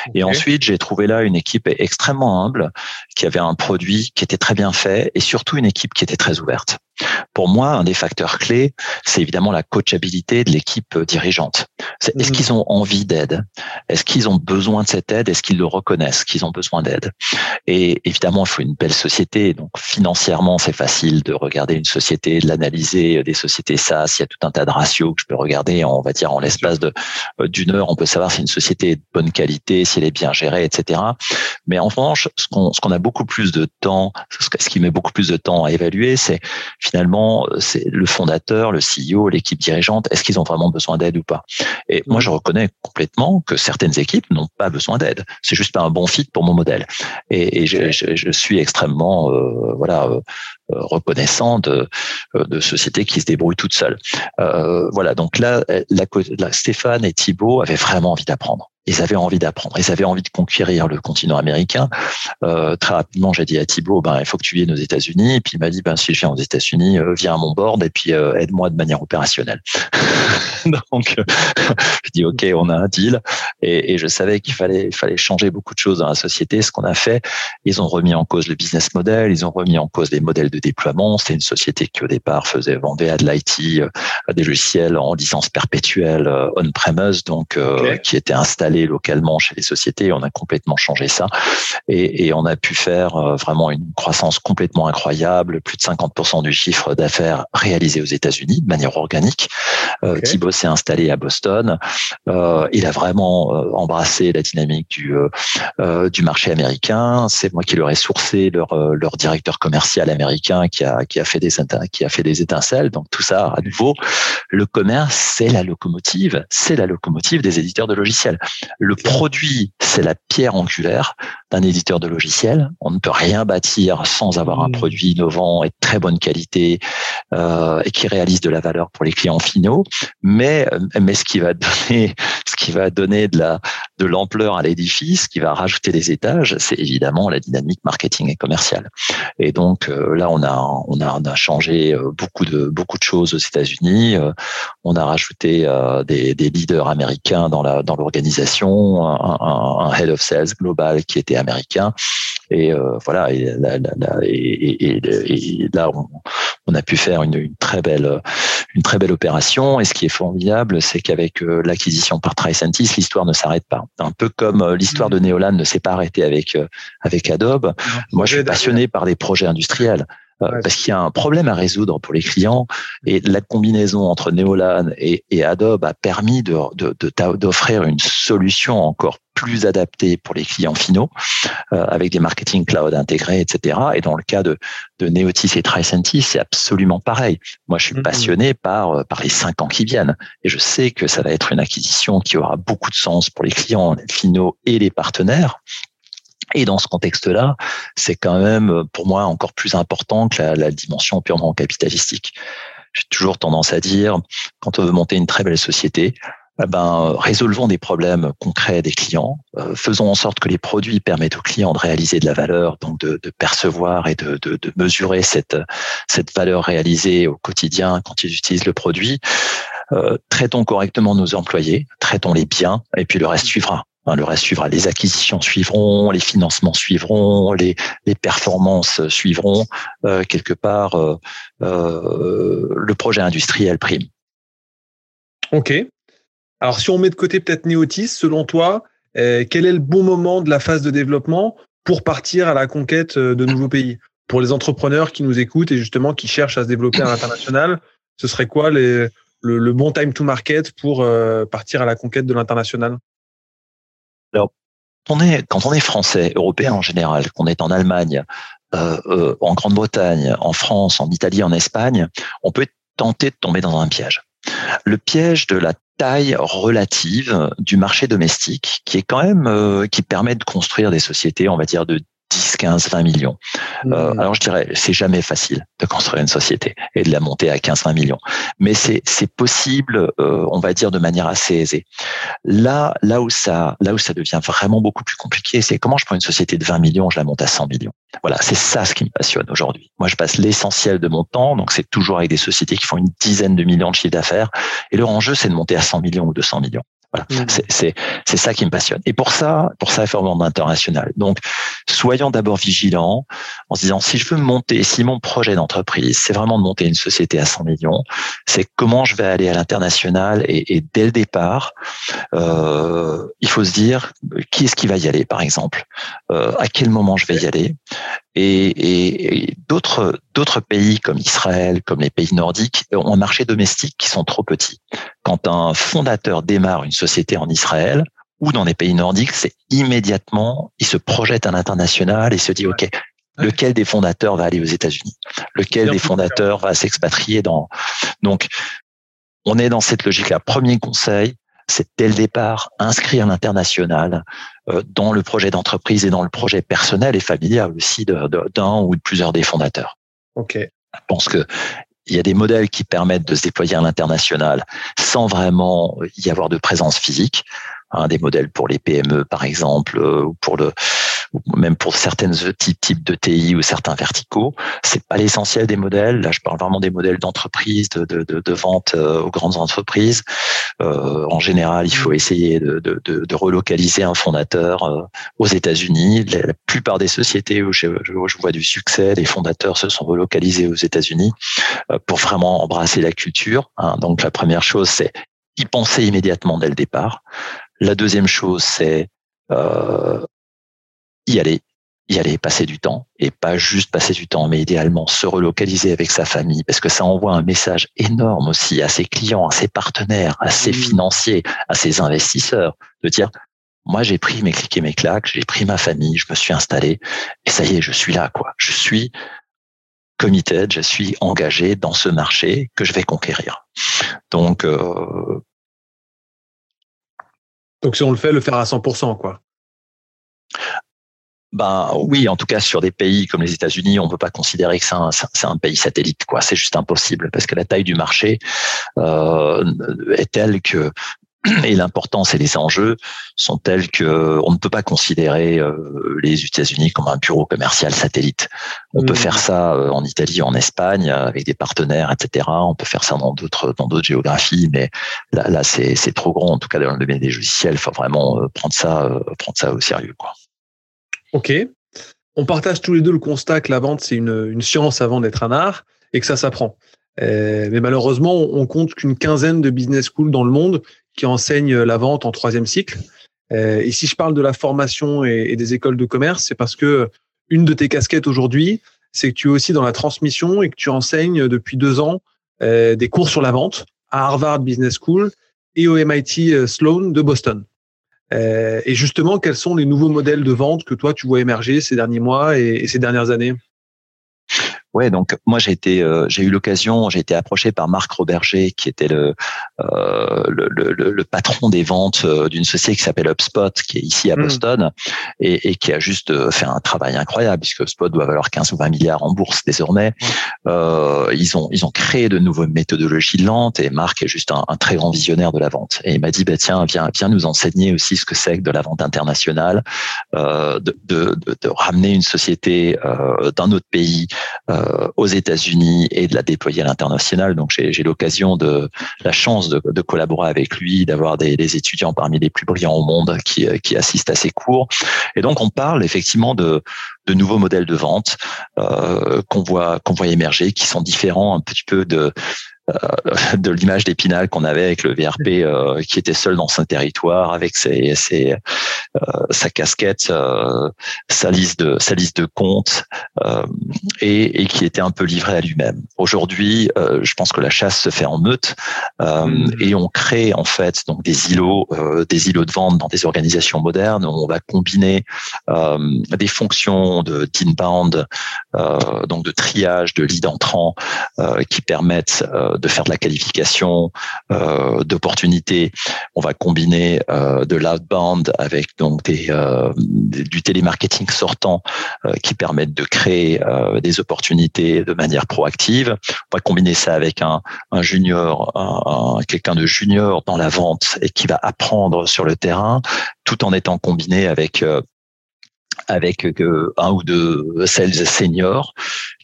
Speaker 1: Okay. et ensuite j'ai trouvé là une équipe extrêmement humble qui avait un produit qui était très bien fait et surtout une équipe qui était très ouverte. Pour moi, un des facteurs clés, c'est évidemment la coachabilité de l'équipe dirigeante. Est-ce mmh. qu'ils ont envie d'aide? Est-ce qu'ils ont besoin de cette aide? Est-ce qu'ils le reconnaissent qu'ils ont besoin d'aide? Et évidemment, il faut une belle société. Donc financièrement, c'est facile de regarder une société, de l'analyser. Des sociétés SaaS, il y a tout un tas de ratios que je peux regarder. On va dire en l'espace de euh, d'une heure, on peut savoir si une société est de bonne qualité, si elle est bien gérée, etc. Mais en revanche, ce qu'on ce qu'on a beaucoup plus de temps, ce qui met beaucoup plus de temps à évaluer, c'est finalement c'est le fondateur, le CEO, l'équipe dirigeante. Est-ce qu'ils ont vraiment besoin d'aide ou pas? Et moi, je reconnais complètement que certaines équipes n'ont pas besoin d'aide. C'est juste pas un bon fit pour mon modèle. Et, et je, je, je, suis extrêmement euh, voilà euh, reconnaissant de, de sociétés qui se débrouillent toutes seules. Euh, voilà. Donc là, la, la, Stéphane et Thibault avaient vraiment envie d'apprendre ils avaient envie d'apprendre, ils avaient envie de conquérir le continent américain. Euh, très rapidement, j'ai dit à Thibault, ben, il faut que tu viennes aux États-Unis. Et puis il m'a dit, ben, si je viens aux États-Unis, euh, viens à mon board et puis euh, aide-moi de manière opérationnelle. Donc, je dis, OK, on a un deal. Et, et je savais qu'il fallait, changer beaucoup de choses dans la société. Ce qu'on a fait, ils ont remis en cause le business model, ils ont remis en cause les modèles de déploiement. C'est une société qui au départ faisait vendait à de l'IT, à des logiciels en licence perpétuelle on-premise, donc qui étaient installés localement chez les sociétés. On a complètement changé ça et, et on a pu faire euh, vraiment une croissance complètement incroyable, plus de 50% du chiffre d'affaires réalisé aux États-Unis de manière organique. Euh, okay. Thibaut s'est installé à Boston. Euh, il a vraiment embrassé la dynamique du du marché américain. C'est moi qui leur ai sourcé leur leur directeur commercial américain qui a qui a fait des qui a fait des étincelles. Donc tout ça à nouveau, le commerce c'est la locomotive, c'est la locomotive des éditeurs de logiciels. Le produit, c'est la pierre angulaire d'un éditeur de logiciels. On ne peut rien bâtir sans avoir un mmh. produit innovant et de très bonne qualité euh, et qui réalise de la valeur pour les clients finaux. Mais, mais ce qui va donner, qui va donner de la de l'ampleur à l'édifice, qui va rajouter des étages, c'est évidemment la dynamique marketing et commerciale. Et donc euh, là, on a on a changé euh, beaucoup de beaucoup de choses aux États-Unis. Euh, on a rajouté des, leaders américains dans la dans l'organisation, un head of sales global qui était américain. Et euh, voilà, et là, là, et, et, et là on, on, a pu faire une, une, très belle, une très belle opération. Et ce qui est formidable, c'est qu'avec euh, l'acquisition par Tricentis, l'histoire ne s'arrête pas. Un peu comme euh, l'histoire de Neolan ne s'est pas arrêtée avec euh, avec Adobe. Moi, je suis passionné par des projets industriels. Ouais. parce qu'il y a un problème à résoudre pour les clients et la combinaison entre Neolan et, et Adobe a permis de, d'offrir de, de, une solution encore plus adaptée pour les clients finaux euh, avec des marketing cloud intégrés, etc. Et dans le cas de, de Neotis et Tricentis, c'est absolument pareil. Moi, je suis passionné par par les cinq ans qui viennent et je sais que ça va être une acquisition qui aura beaucoup de sens pour les clients finaux et les partenaires et dans ce contexte-là, c'est quand même pour moi encore plus important que la, dimension purement capitalistique. J'ai toujours tendance à dire, quand on veut monter une très belle société, eh ben, résolvons des problèmes concrets des clients, euh, faisons en sorte que les produits permettent aux clients de réaliser de la valeur, donc de, de percevoir et de, de, de, mesurer cette, cette valeur réalisée au quotidien quand ils utilisent le produit. Euh, traitons correctement nos employés, traitons-les bien, et puis le reste suivra. Le reste suivra. Les acquisitions suivront, les financements suivront, les, performances suivront. Euh, quelque part, euh, euh, le projet industriel prime.
Speaker 3: Ok. Alors, si on met de côté peut-être Neotis, selon toi, quel est le bon moment de la phase de développement pour partir à la conquête de nouveaux pays? Pour les entrepreneurs qui nous écoutent et justement qui cherchent à se développer à l'international, ce serait quoi le, bon time to market pour partir à la conquête de l'international?
Speaker 1: Alors, quand on est français, européen en général, qu'on est en Allemagne, euh, euh, en Grande-Bretagne, en France, en Italie, en Espagne, on peut tenter de tomber dans un piège. Le piège de la taille relative du marché domestique, qui est quand même, euh, qui permet de construire des sociétés, on va dire, de 10, 15, 20 millions. Mmh. Euh, alors je dirais, c'est jamais facile de construire une société et de la monter à 15, 20 millions, mais c'est c'est possible, euh, on va dire de manière assez aisée. Là, là où ça, là où ça devient vraiment beaucoup plus compliqué, c'est comment je prends une société de 20 millions, je la monte à 100 millions. Voilà, c'est ça ce qui me passionne aujourd'hui. Moi, je passe l'essentiel de mon temps, donc c'est toujours avec des sociétés qui font une dizaine de millions de chiffre d'affaires, et leur enjeu, c'est de monter à 100 millions ou 200 millions. Voilà. Mmh. C'est ça qui me passionne. Et pour ça, pour ça, il faut avoir international. Donc, soyons d'abord vigilants en se disant si je veux monter, si mon projet d'entreprise, c'est vraiment de monter une société à 100 millions, c'est comment je vais aller à l'international et, et, dès le départ, euh, il faut se dire qui est-ce qui va y aller, par exemple, euh, à quel moment je vais y aller, et, et, et d'autres d'autres pays comme Israël, comme les pays nordiques, ont un marché domestique qui sont trop petits. Quand un fondateur démarre une société en Israël ou dans les pays nordiques, c'est immédiatement, il se projette à l'international et se dit, OK, lequel des fondateurs va aller aux États-Unis? Lequel des fondateurs va s'expatrier dans... Donc, on est dans cette logique-là. Premier conseil, c'est dès le départ inscrire l'international euh, dans le projet d'entreprise et dans le projet personnel et familial aussi d'un de, de, ou de plusieurs des fondateurs.
Speaker 3: Ok.
Speaker 1: Je pense que il y a des modèles qui permettent de se déployer à l'international sans vraiment y avoir de présence physique. Hein, des modèles pour les PME par exemple, ou pour le même pour certaines types, de TI ou certains verticaux. C'est pas l'essentiel des modèles. Là, je parle vraiment des modèles d'entreprise, de, de, de, vente aux grandes entreprises. Euh, en général, il faut essayer de, de, relocaliser un fondateur aux États-Unis. La, plupart des sociétés où je, je, vois du succès, les fondateurs se sont relocalisés aux États-Unis pour vraiment embrasser la culture. Hein. Donc, la première chose, c'est y penser immédiatement dès le départ. La deuxième chose, c'est euh, y aller, y aller, passer du temps et pas juste passer du temps, mais idéalement se relocaliser avec sa famille parce que ça envoie un message énorme aussi à ses clients, à ses partenaires, à ses mmh. financiers, à ses investisseurs de dire moi j'ai pris mes clics et mes claques, j'ai pris ma famille, je me suis installé et ça y est, je suis là quoi. Je suis committed, je suis engagé dans ce marché que je vais conquérir. Donc euh,
Speaker 3: donc si on le fait, le faire à 100%, quoi.
Speaker 1: Ben oui, en tout cas sur des pays comme les États-Unis, on peut pas considérer que c'est un, un, pays satellite, quoi. C'est juste impossible parce que la taille du marché euh, est telle que et l'importance et les enjeux sont tels que on ne peut pas considérer euh, les États-Unis comme un bureau commercial satellite. On peut mmh. faire ça euh, en Italie, en Espagne, avec des partenaires, etc. On peut faire ça dans d'autres dans d'autres géographies, mais là, là c'est trop grand. En tout cas, dans le domaine des logiciels, il faut vraiment euh, prendre ça prendre ça au sérieux, quoi.
Speaker 3: Ok. On partage tous les deux le constat que la vente c'est une, une science avant d'être un art et que ça s'apprend. mais malheureusement, on compte qu'une quinzaine de business schools dans le monde qui enseigne la vente en troisième cycle. Euh, et si je parle de la formation et, des écoles de commerce, c'est parce que une de tes casquettes aujourd'hui, c'est que tu es aussi dans la transmission et que tu enseignes depuis deux ans euh, des cours sur la vente à Harvard Business School et au MIT euh, Sloan de Boston. et justement, quels sont les nouveaux modèles de vente que toi tu vois émerger ces derniers mois et ces dernières années?
Speaker 1: Ouais, donc moi j'ai été, euh, j'ai eu l'occasion, j'ai été approché par Marc Roberger, qui était le euh, le, le, le, patron des ventes euh, d'une société qui s'appelle HubSpot, qui est ici à hmm. Boston, et, et, qui a juste fait un travail incroyable, puisque HubSpot doit valoir 15 ou 20 milliards en bourse désormais. Euh, ils ont ils ont créé de nouvelles méthodologies de vente, et Marc est juste un, un très grand visionnaire de la vente. Et il m'a dit, bah tiens, viens viens nous enseigner aussi ce que c'est que de la vente internationale, de, de, de, de, ramener une société d'un autre pays. Euh, aux États-Unis et de la déployer à l'international. Donc j'ai l'occasion de la chance de, de, collaborer avec lui, d'avoir des, des, étudiants parmi les plus brillants au monde qui, qui assistent à ses cours. Et donc on parle effectivement de, de nouveaux modèles de vente euh, qu'on voit qu'on voit émerger, qui sont différents un petit peu de euh, de l'image d'Épinal qu'on avait avec le VRP euh, qui était seul dans son territoire avec ses, ses euh, sa casquette, sa liste de sa liste de comptes et, et, qui était un peu livré à lui-même. Aujourd'hui, je pense que la chasse se fait en meute mmh. et on crée en fait donc des îlots des îlots de vente dans des organisations modernes où on va combiner des fonctions de d'inbound donc de triage de lead entrant qui permettent de faire de la qualification euh, d'opportunités. On va combiner euh, de l'outbound avec donc des, euh, du télémarketing sortant qui permettent de créer des opportunités de manière proactive. On va combiner ça avec un, un junior, un, quelqu'un de junior dans la vente et qui va apprendre sur le terrain, tout en étant combiné avec avec un ou deux sales seniors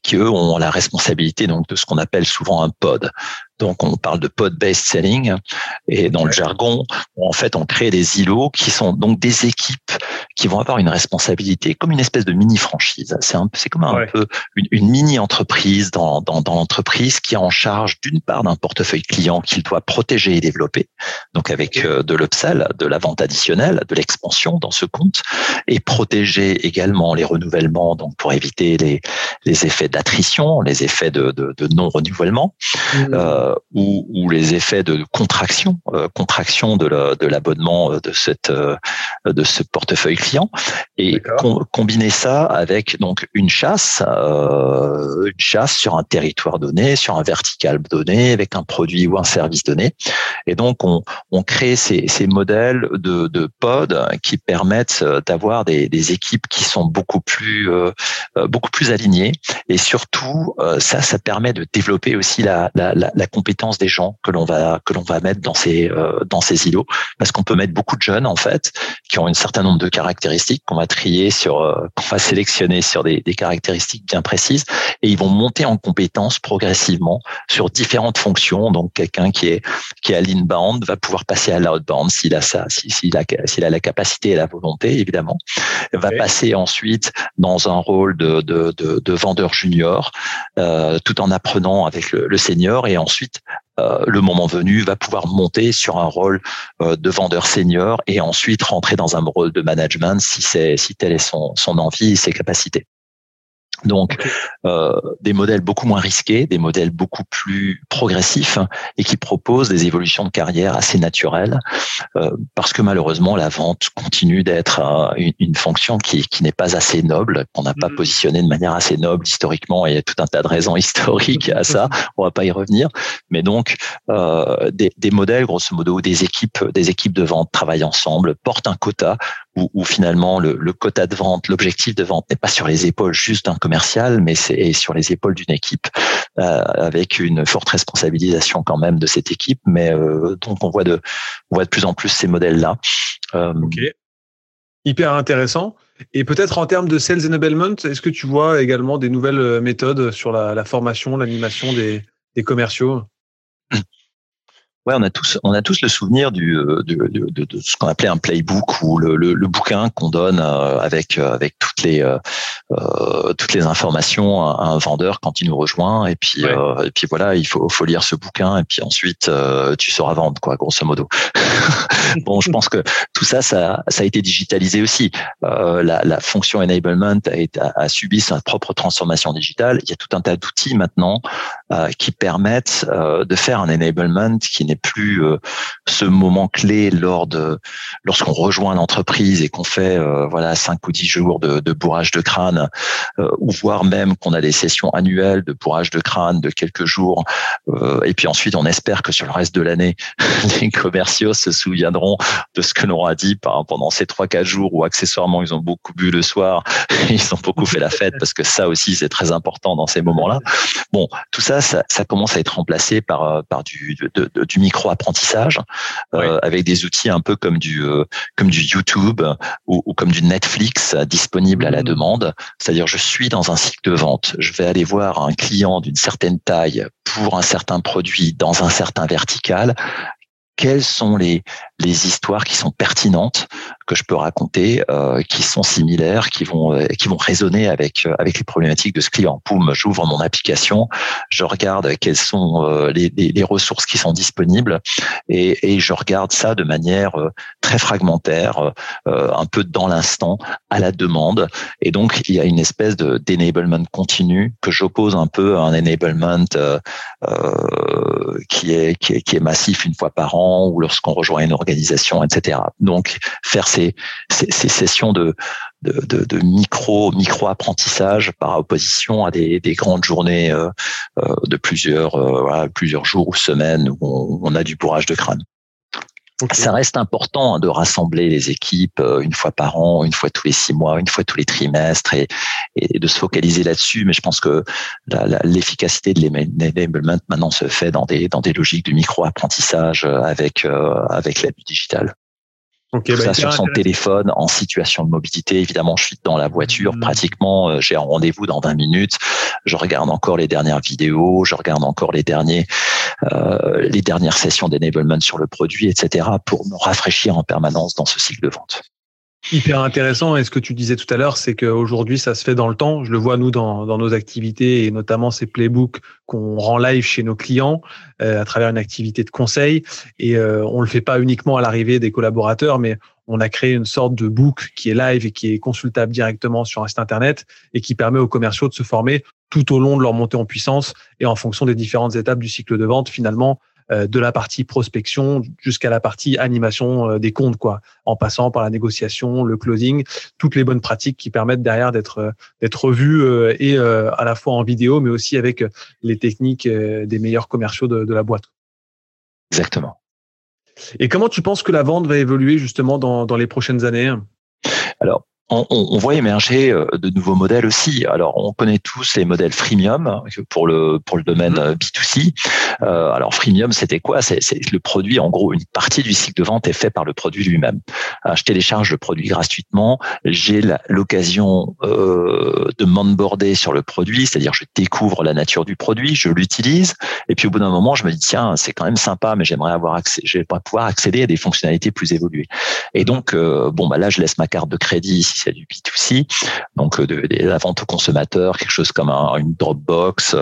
Speaker 1: qui eux ont la responsabilité donc de ce qu'on appelle souvent un pod. Donc on parle de pod-based selling et dans le jargon, en fait on crée des îlots qui sont donc des équipes qui vont avoir une responsabilité comme une espèce de mini franchise. C'est un c'est comme un peu une, une, mini entreprise dans dans, dans l'entreprise qui est en charge d'une part d'un portefeuille client qu'il doit protéger et développer, donc avec euh, de l'upsell, de la vente additionnelle, de l'expansion dans ce compte et protéger également les renouvellements donc pour éviter les les effets d'attrition, les effets de, de, de non renouvellement. Mmh. Euh, ou, ou, les effets de contraction, euh, contraction de l'abonnement de, euh, de cette de ce portefeuille client, et combiner ça avec donc une chasse, une chasse sur un territoire donné, sur un vertical donné, avec un produit ou un service donné, et donc on, on crée ces, ces modèles de, de pod qui permettent d'avoir des, des, équipes qui sont beaucoup plus beaucoup plus alignées et surtout, euh, ça, ça permet de développer aussi la, la, la, compétence des gens que l'on va que l'on va mettre dans ces euh, dans ces îlots, parce qu'on peut mettre beaucoup de jeunes en fait qui ont un certain nombre de caractéristiques qu'on va trier sur, euh, qu'on va sélectionner sur des, des caractéristiques bien précises, et ils vont monter en compétences progressivement sur différentes fonctions. Donc, quelqu'un qui est qui est à l'inbound va pouvoir passer à l'outbound s'il a ça, s'il a s'il a la capacité et la volonté, évidemment, va passer ensuite dans un rôle de de, de, de vendeur junior, euh, tout en apprenant avec le, le senior, et ensuite euh, le moment venu, va pouvoir monter sur un rôle euh, de vendeur senior et ensuite rentrer dans un rôle de management si c'est si telle est son, son envie et ses capacités. Donc, euh, des modèles beaucoup moins risqués, des modèles beaucoup plus progressifs et qui proposent des évolutions de carrière assez naturelles, euh, parce que malheureusement, la vente continue d'être euh, une, une, fonction qui, qui n'est pas assez noble, qu'on n'a pas mm. positionné de manière assez noble historiquement. Et il y a tout un tas de raisons historiques à ça. On va pas y revenir. Mais donc, euh, des, des modèles, grosso modo, des équipes, des équipes de vente travaillent ensemble, portent un quota où, finalement le, le, quota de vente, l'objectif de vente n'est pas sur les épaules juste d'un commercial, mais c'est sur les épaules d'une équipe euh, avec une forte responsabilisation quand même de cette équipe. Mais euh, donc on voit de on voit de plus en plus ces modèles-là.
Speaker 3: Euh, ok, hyper intéressant. Et peut-être en termes de sales enablement, est-ce que tu vois également des nouvelles méthodes sur la, la formation, l'animation des, des commerciaux?
Speaker 1: Ouais, on a tous, on a tous le souvenir du, euh, de, de, de, de ce qu'on appelait un playbook ou le, le, le bouquin qu'on donne euh, avec euh, avec toutes les euh, toutes les informations à un vendeur quand il nous rejoint et puis et puis voilà, il faut faut lire ce bouquin et puis ensuite tu sauras vendre quoi, grosso modo. bon, je pense que tout ça, ça, ça a été digitalisé aussi. la, la fonction enablement a, a, a, subi sa propre transformation digitale. Il y a tout un tas d'outils maintenant qui permettent de faire un enablement qui n'est plus euh, ce moment clé lors de lorsqu'on rejoint l'entreprise et qu'on fait euh, voilà cinq ou dix jours de, bourrage de crâne, euh, ou voire même qu'on a des sessions annuelles de bourrage de crâne de quelques jours, et puis ensuite on espère que sur le reste de l'année, les commerciaux se souviendront de ce que l'on a dit pendant ces trois quatre jours où accessoirement ils ont beaucoup bu le soir, ils ont beaucoup fait la fête parce que ça aussi c'est très important dans ces moments-là. Bon, tout ça, ça, ça commence à être remplacé par par du, de, de, du micro-apprentissage euh, avec des outils un peu comme du euh, comme du YouTube ou, ou, comme du Netflix disponible à la mmh. demande. C'est-à-dire, je suis dans un cycle de vente, je vais aller voir un client d'une certaine taille pour un certain produit dans un certain vertical quelles sont les, les histoires qui sont pertinentes que je peux raconter, euh, qui sont similaires, qui vont euh, qui vont résonner avec euh, avec les problématiques de ce client. Poum, j'ouvre mon application, je regarde quelles sont euh, les, les, les, ressources qui sont disponibles et, et, je regarde ça de manière très fragmentaire, un peu dans l'instant, à la demande. Et donc il y a une espèce de d'enablement continu que j'oppose un peu à un enablement qui est, qui est qui est massif une fois par an ou lorsqu'on rejoint une organisation, etc. Donc faire ces, ces, sessions de, de, micro, micro apprentissage par opposition à des, des grandes journées euh, euh, de plusieurs, euh, plusieurs jours ou semaines où on, a du bourrage de crâne. Ça reste important de rassembler les équipes une fois par an, une fois tous les six mois, une fois tous les trimestres et, de se focaliser là-dessus. Mais je pense que l'efficacité de l'enablement maintenant se fait dans des, dans des logiques de micro-apprentissage avec, avec l'aide du digital. Okay, bah, ça sur son téléphone en situation de mobilité. Évidemment, je suis dans la voiture. Mmh. Pratiquement, euh, j'ai un rendez-vous dans 20 minutes. Je regarde encore les dernières vidéos. Je regarde encore les derniers, euh, les dernières sessions d'enablement sur le produit, etc. pour me rafraîchir en permanence dans ce cycle de vente.
Speaker 3: Hyper intéressant. Et ce que tu disais tout à l'heure, c'est qu'aujourd'hui, ça se fait dans le temps. Je le vois, nous, dans, dans nos activités et notamment ces playbooks qu'on rend live chez nos clients euh, à travers une activité de conseil. Et euh, on le fait pas uniquement à l'arrivée des collaborateurs, mais on a créé une sorte de book qui est live et qui est consultable directement sur un site internet et qui permet aux commerciaux de se former tout au long de leur montée en puissance et en fonction des différentes étapes du cycle de vente, finalement, de la partie prospection jusqu'à la partie animation euh, des comptes, quoi, en passant par la négociation, le closing, toutes les bonnes pratiques qui permettent derrière d'être euh, d'être revues et à la fois en vidéo, mais aussi avec les techniques des meilleurs commerciaux de, de la boîte.
Speaker 1: Exactement.
Speaker 3: Et comment tu penses que la vente va évoluer justement dans, dans les prochaines années?
Speaker 1: Alors, on, on, voit émerger euh, de nouveaux modèles aussi. Alors, on connaît tous les modèles freemium pour le pour le domaine mm-hmm. B2C. Euh, alors, freemium, c'était quoi? C'est le produit, en gros, une partie du cycle de vente est fait par le produit lui-même. Je télécharge le produit gratuitement. J'ai l'occasion euh, de m'onboarder sur le produit, c'est-à-dire je découvre la nature du produit, je l'utilise, et puis au bout d'un moment, je me dis tiens, c'est quand même sympa, mais j'aimerais avoir accès, j'aimerais pouvoir accéder à des fonctionnalités plus évoluées. Et donc, euh, bon, bah là, je laisse ma carte de crédit si c'est du B2C, donc euh, de, la vente aux consommateurs, quelque chose comme un, une Dropbox,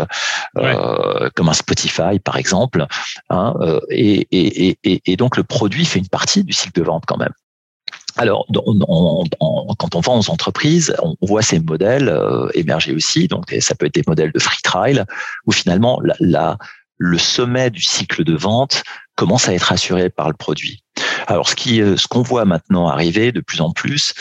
Speaker 1: euh, comme un Spotify par exemple. Hein, euh, et, et, et, et donc le produit fait une partie du cycle de vente quand même. Alors, quand on vend aux entreprises, on voit ces modèles émerger aussi. Donc, ça peut être des modèles de free trial, où finalement, la, le sommet du cycle de vente commence à être assuré par le produit. Alors, ce qui, euh, ce qu'on voit maintenant arriver de plus en plus,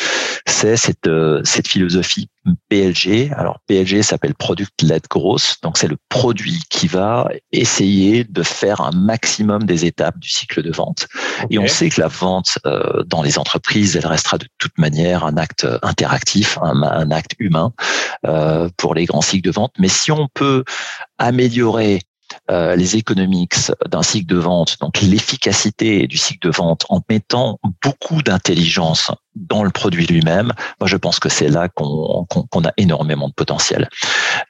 Speaker 1: c'est cette, euh, cette philosophie PLG. Alors, PLG s'appelle Product Led Growth. Donc, c'est le produit qui va essayer de faire un maximum des étapes du cycle de vente. Et on sait que la vente euh, dans les entreprises, elle restera de toute manière un acte interactif, un, un acte humain euh, pour les grands cycles de vente. Mais si on peut améliorer euh, les économics d'un cycle de vente, donc l'efficacité du cycle de vente en mettant beaucoup d'intelligence dans le produit lui-même, moi je pense que c'est là qu'on a énormément de potentiel.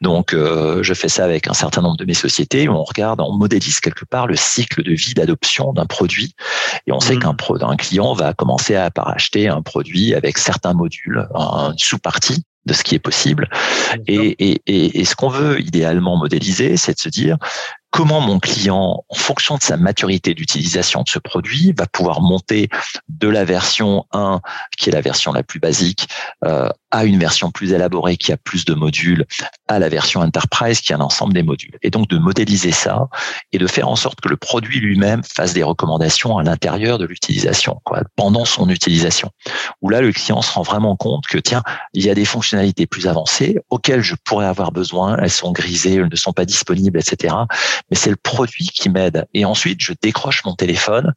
Speaker 1: Donc euh, je fais ça avec un certain nombre de mes sociétés où on regarde, on modélise quelque part le cycle de vie d'adoption d'un produit et on sait mmh. qu'un client va commencer à par acheter un produit avec certains modules, une sous-partie de ce qui est possible. Et, et, et, ce qu'on veut idéalement modéliser, c'est de se dire comment mon client, en fonction de sa maturité d'utilisation de ce produit, va pouvoir monter de la version 1, qui est la version la plus basique, euh, à une version plus élaborée qui a plus de modules, à la version enterprise qui a l'ensemble des modules. Et donc de modéliser ça et de faire en sorte que le produit lui-même fasse des recommandations à l'intérieur de l'utilisation, pendant son utilisation. Où là, le client se rend vraiment compte que tiens, il y a des fonctionnalités plus avancées auxquelles je pourrais avoir besoin, elles sont grisées, elles ne sont pas disponibles, etc. Mais c'est le produit qui m'aide. Et ensuite, je décroche mon téléphone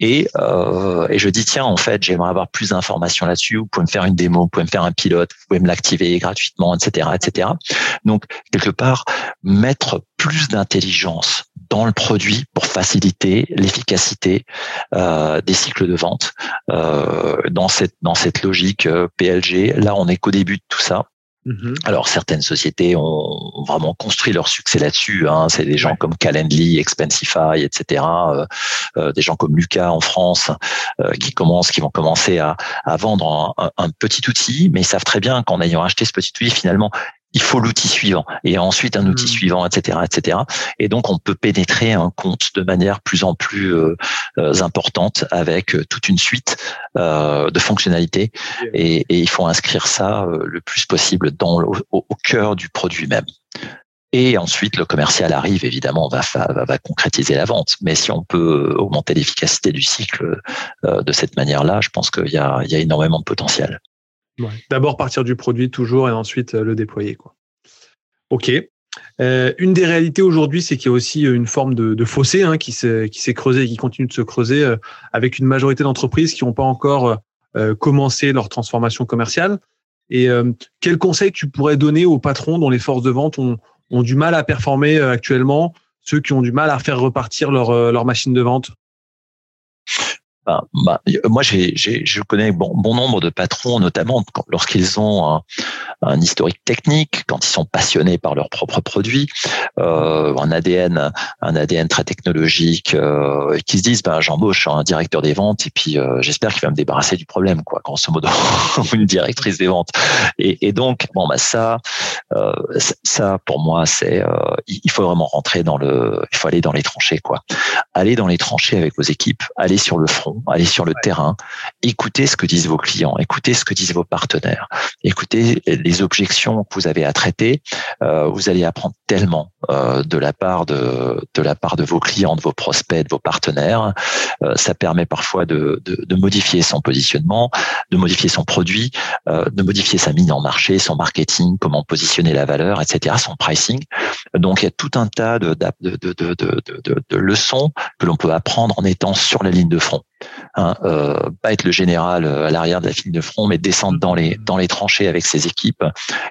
Speaker 1: et, euh, et je dis tiens, en fait, j'aimerais avoir plus d'informations là-dessus. Vous pouvez me faire une démo, vous pouvez me faire un pilote vous pouvez me l'activer gratuitement, etc., etc. Donc quelque part mettre plus d'intelligence dans le produit pour faciliter l'efficacité euh, des cycles de vente euh, dans cette dans cette logique euh, PLG. Là, on est qu'au début de tout ça. Mhm. Alors certaines sociétés ont vraiment construit leur succès là-dessus. Hein. C'est des gens comme Calendly, Expensify, etc. Euh, euh, des gens comme Lucas en France euh, qui commencent, qui vont commencer à, à vendre un, un, petit outil, mais ils savent très bien qu'en ayant acheté ce petit outil, finalement, il faut l'outil suivant et ensuite un outil hmm. suivant, etc., etc. Et donc on peut pénétrer un compte de manière plus en plus euh, euh, importante avec euh, toute une suite de fonctionnalités et, et, il faut inscrire ça le plus possible dans au, au cœur du produit même. Et ensuite, le commercial arrive, évidemment, va, va, va concrétiser la vente. Mais si on peut augmenter l'efficacité du cycle de cette manière-là, je pense qu'il y a, il y a énormément de potentiel.
Speaker 3: D'abord partir du produit toujours et ensuite euh, le déployer. Quoi. OK. Euh, une des réalités aujourd'hui, c'est qu'il y a aussi une forme de, fossé hein, qui s'est creusé et qui continue de se creuser euh, avec une majorité d'entreprises qui n'ont pas encore commencé leur transformation commerciale. Et quel conseil tu pourrais donner aux patrons dont les forces de vente ont, du mal à performer actuellement, ceux qui ont du mal à faire repartir leur machine de vente?
Speaker 1: Bah, bah, moi, j'ai, je connais bon, bon nombre de patrons, notamment lorsqu'ils ont un, un, historique technique, quand ils sont passionnés par leurs propres produits, euh, un ADN, un ADN très technologique, euh, qui se disent, ben, j'embauche un directeur des ventes et puis euh, j'espère qu'il va me débarrasser du problème, quoi, grosso modo, une directrice des ventes. Et, et donc, bon, bah ça, ça pour moi, c'est, euh, il faut vraiment rentrer dans le, il faut aller dans les tranchées, quoi. Aller dans les tranchées avec vos équipes, aller sur le front allez sur le terrain, écoutez ce que disent vos clients, écoutez ce que disent vos partenaires, écoutez les objections que vous avez à traiter. Euh, vous allez apprendre tellement de la part de, de la part de vos clients, de vos prospects, de vos partenaires. Euh, ça permet parfois de, de, de, modifier son positionnement, de modifier son produit, euh, de modifier sa mine en marché, son marketing, comment positionner la valeur, etc., son pricing. Donc il y a tout un tas de, de, leçons que l'on peut apprendre en étant sur la ligne de front. Hein, euh, pas être le général à l'arrière de la ligne de front, mais descendre dans les dans les tranchées avec ses équipes.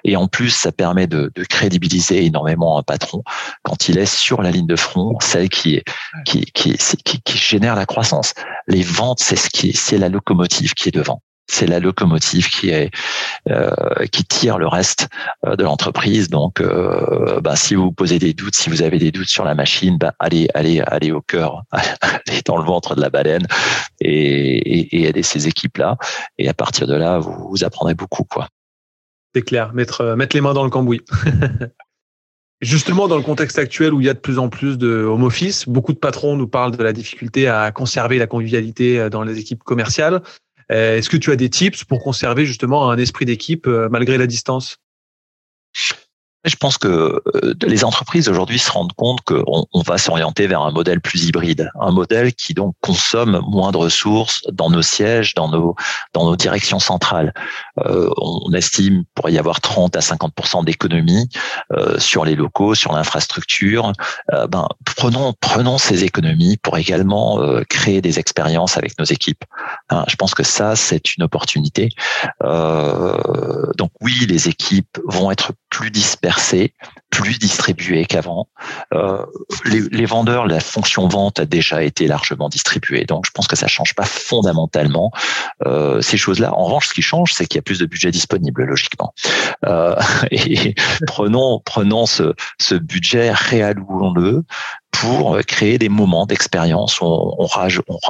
Speaker 1: Et en plus, ça permet de, de crédibiliser énormément un patron quand il est sur la ligne de front, celle qui est qui qui, qui, qui génère la croissance. Les ventes, c'est ce qui c'est la locomotive qui est devant c'est la locomotive qui est euh, qui tire le reste euh, de l'entreprise. Donc, euh, bah, si vous posez des doutes, si vous avez des doutes sur la machine, bah, allez allez allez au cœur, allez dans le ventre de la baleine et, et, et aidez ces équipes là. Et à partir de là, vous, vous apprendrez beaucoup quoi.
Speaker 3: C'est clair, mettre mettre les mains dans le cambouis. Justement, dans le contexte actuel où il y a de plus en plus de home office, beaucoup de patrons nous parlent de la difficulté à conserver la convivialité dans les équipes commerciales. Euh, est-ce que tu as des tips pour conserver justement un esprit d'équipe euh, malgré la distance?
Speaker 1: Je pense que euh, les entreprises aujourd'hui se rendent compte qu'on on va s'orienter vers un modèle plus hybride, un modèle qui donc consomme moins de ressources dans nos sièges, dans nos dans nos directions centrales. Euh, on estime pourrait y avoir 30 à 50% d'économies euh, sur les locaux, sur l'infrastructure. Euh, ben prenons prenons ces économies pour également euh, créer des expériences avec nos équipes. Hein, je pense que ça c'est une opportunité. donc oui, les équipes vont être plus dispersés, plus distribués qu'avant. Euh, les, les, vendeurs, la fonction vente a déjà été largement distribuée, donc je pense que ça change pas fondamentalement euh, ces choses-là. En revanche, ce qui change, c'est qu'il y a plus de budget disponible, logiquement. Euh, et prenons prenons ce, ce budget, réallouons-le pour créer des moments d'expérience. On, on,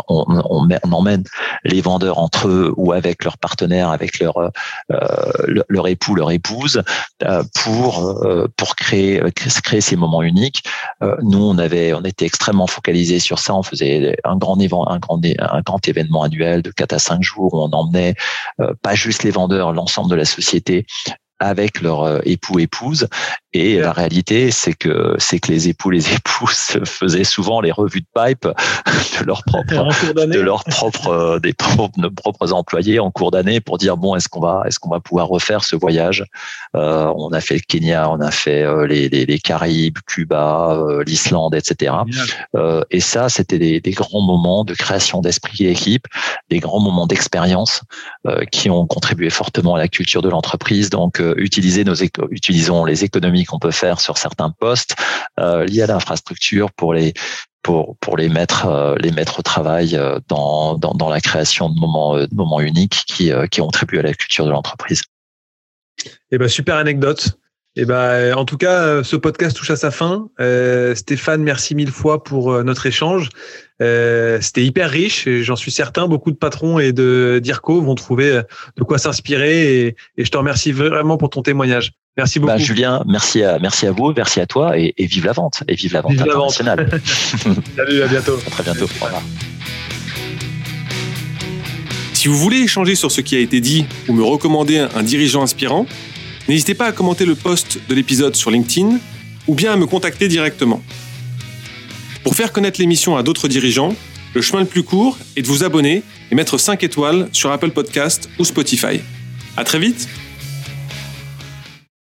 Speaker 1: on, on, emmène les vendeurs entre eux ou avec leurs partenaires, avec leur euh, leur époux, leur épouse, euh, pour euh, pour créer créer ces moments uniques. Euh, nous, on avait on était extrêmement focalisé sur ça. On faisait un grand événement, un grand un grand événement annuel de 4 à 5 jours où on emmenait euh, pas juste les vendeurs, l'ensemble de la société avec leur euh, époux épouse et la réalité c'est que c'est que les époux les épouses faisaient souvent les revues de pipe de leurs propres de leurs propres euh, des propres, propres employés en cours d'année pour dire bon est-ce qu'on va est-ce qu'on va pouvoir refaire ce voyage? Euh, on a fait le Kenya on a fait euh, les, les, les, Caraïbes Cuba l'Islande etc euh, et ça c'était des, des, grands moments de création d'esprit équipe des grands moments d'expérience qui ont contribué fortement à la culture de l'entreprise. Donc utiliser nos utilisons les économies qu'on peut faire sur certains postes euh, liés à l'infrastructure pour les pour pour les mettre euh, les mettre au travail euh, dans, dans, dans la création de moments de moments uniques qui qui contribuent à la culture de l'entreprise.
Speaker 3: Eh ben super anecdote. Eh ben, en tout cas, ce podcast touche à sa fin. Euh, Stéphane, merci mille fois pour notre échange. Euh, C'était hyper riche et j'en suis certain, beaucoup de patrons et de d'IRCO vont trouver de quoi s'inspirer et, et, je te remercie vraiment pour ton témoignage. Merci bah, beaucoup.
Speaker 1: Julien, merci à, merci à vous, merci à toi et, et vive la vente et vive la vente internationale.
Speaker 3: Salut, à bientôt.
Speaker 1: À très bientôt. Au revoir.
Speaker 2: Si vous voulez échanger sur ce qui a été dit ou me recommander un dirigeant inspirant, n'hésitez pas à commenter le post de l'épisode sur LinkedIn ou bien à me contacter directement. Pour faire connaître l'émission à d'autres dirigeants, le chemin le plus court est de vous abonner et mettre 5 étoiles sur Apple Podcast ou Spotify. À très vite!